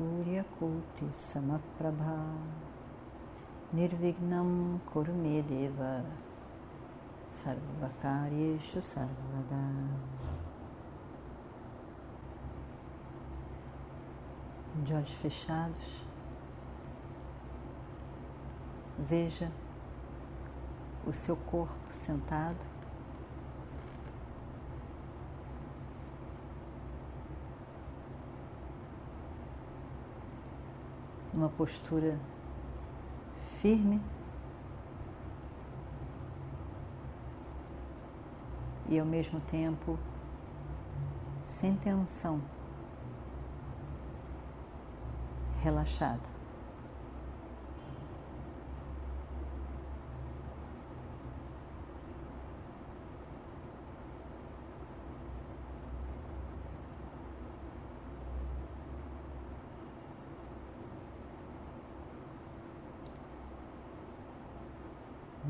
Surya Kuti Samaprabha Nirvignam Kurumedeva Sarvakaryeshu Sarvada. De olhos fechados, veja o seu corpo sentado uma postura firme e ao mesmo tempo sem tensão, relaxado.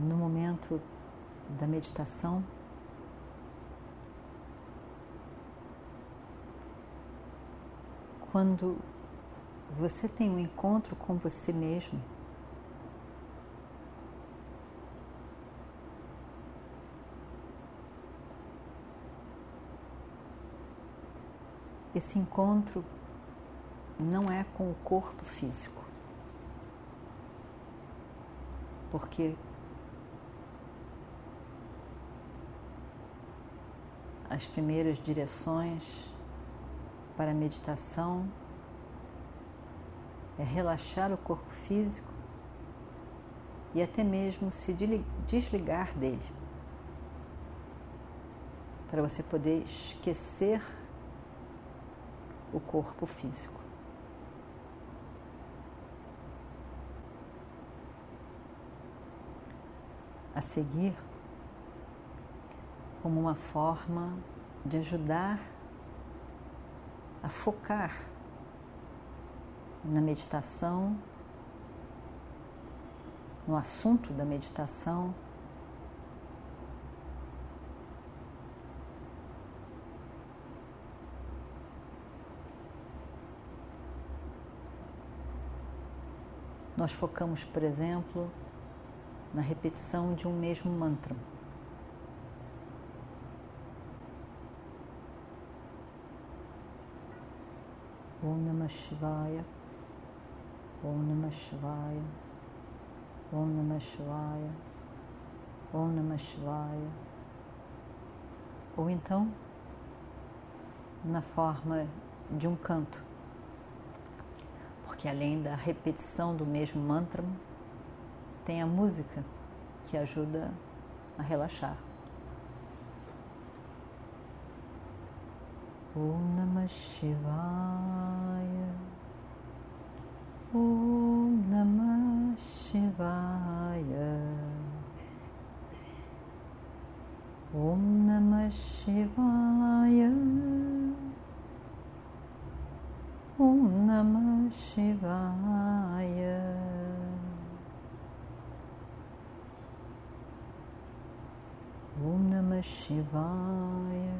no da meditação, quando você tem um encontro com você mesmo, esse encontro não é com o corpo físico, porque as primeiras direções para a meditação é relaxar o corpo físico e até mesmo se desligar dele, para você poder esquecer o corpo físico. A seguir, como uma forma de ajudar a focar na meditação, no assunto da meditação. Nós focamos, por exemplo, na repetição de um mesmo mantra. Om Namah Shivaya, Om Namah Shivaya, Om Namah Shivaya, Om Namah Shivaya. Ou então, na forma de um canto, porque além da repetição do mesmo mantra, tem a música que ajuda a relaxar. ओम नमः शिवाय ओम नमः शिवाय ओम नमः शिवाय ओम नमः शिवाय ओम नमः शिवाय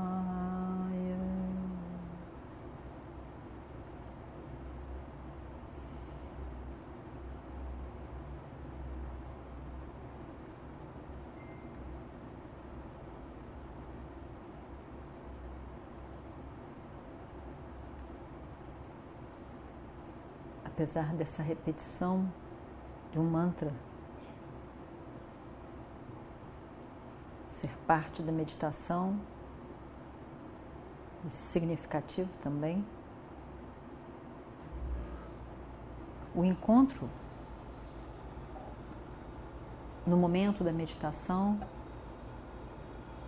Apesar dessa repetição de um mantra, ser parte da meditação, e significativo também. O encontro no momento da meditação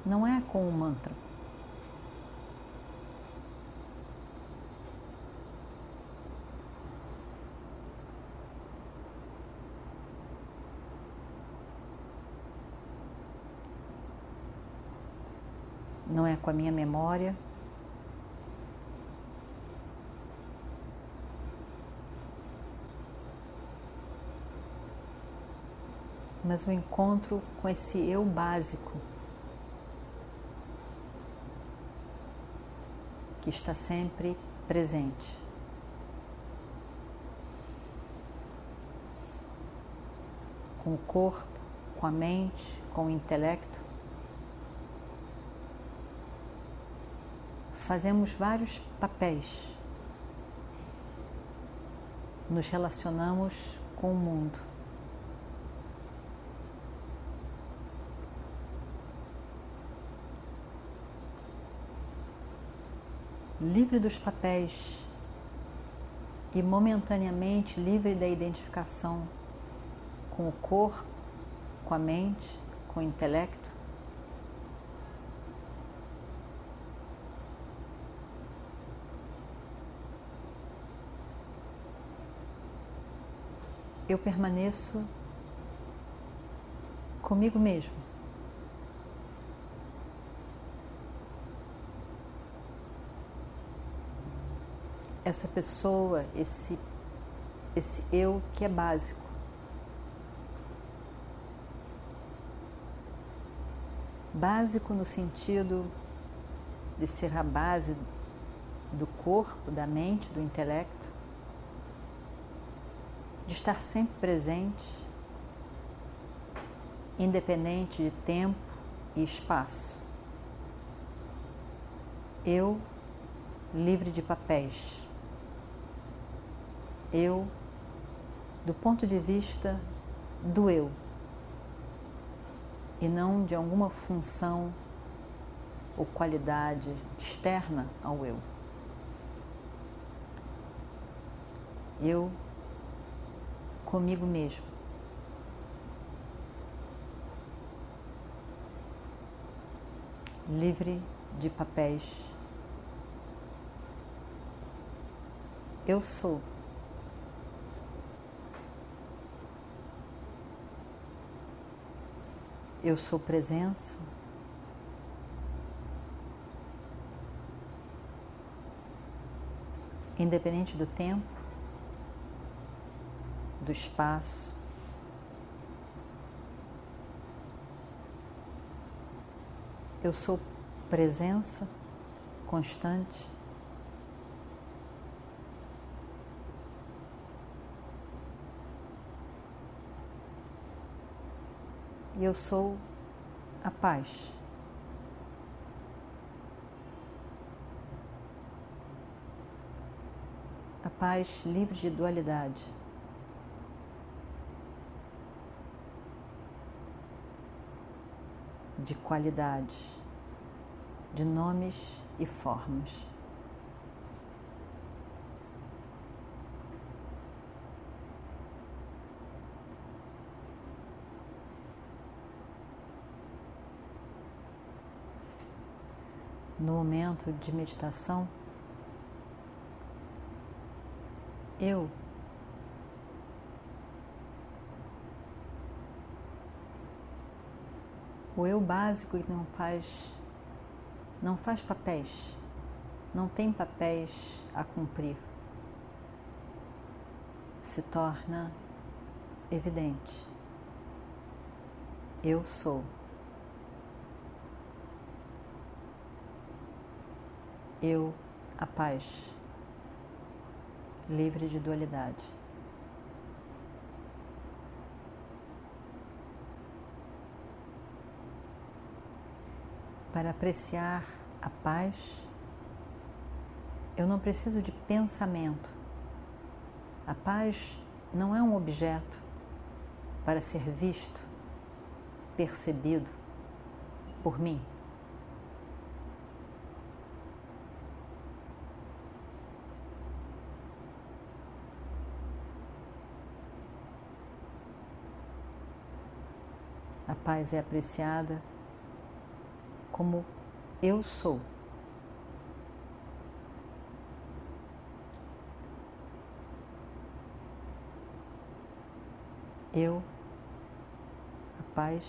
não é com o mantra. Não é com a minha memória. Mas o encontro com esse eu básico que está sempre presente. Com o corpo, com a mente, com o intelecto. Fazemos vários papéis. Nos relacionamos com o mundo. livre dos papéis e momentaneamente livre da identificação com o corpo, com a mente, com o intelecto. Eu permaneço comigo mesmo. essa pessoa, esse, esse eu que é básico. Básico no sentido de ser a base do corpo, da mente, do intelecto, de estar sempre presente, independente de tempo e espaço. Eu livre de papéis eu do ponto de vista do eu e não de alguma função ou qualidade externa ao eu. Eu comigo mesmo. Livre de papéis. Eu sou. Eu sou presença. Independente do tempo, do espaço, eu sou presença constante. e eu sou a paz. A paz livre de dualidade. De qualidade, de nomes e formas. no momento de meditação, eu o eu básico que não faz não faz papéis, não tem papéis a cumprir, se torna evidente. Eu sou. eu, a paz, livre de dualidade. Para apreciar a paz, eu não preciso de pensamento. A paz não é um objeto para ser visto, percebido, por mim? A paz é apreciada como eu sou. Eu, a paz,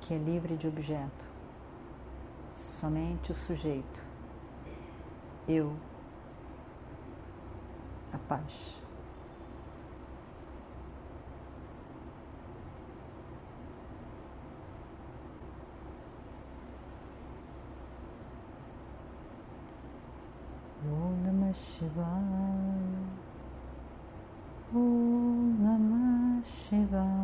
que é livre de objeto, somente o sujeito. Eu, paz. Om Namah Shivaya Om Namah Shivaya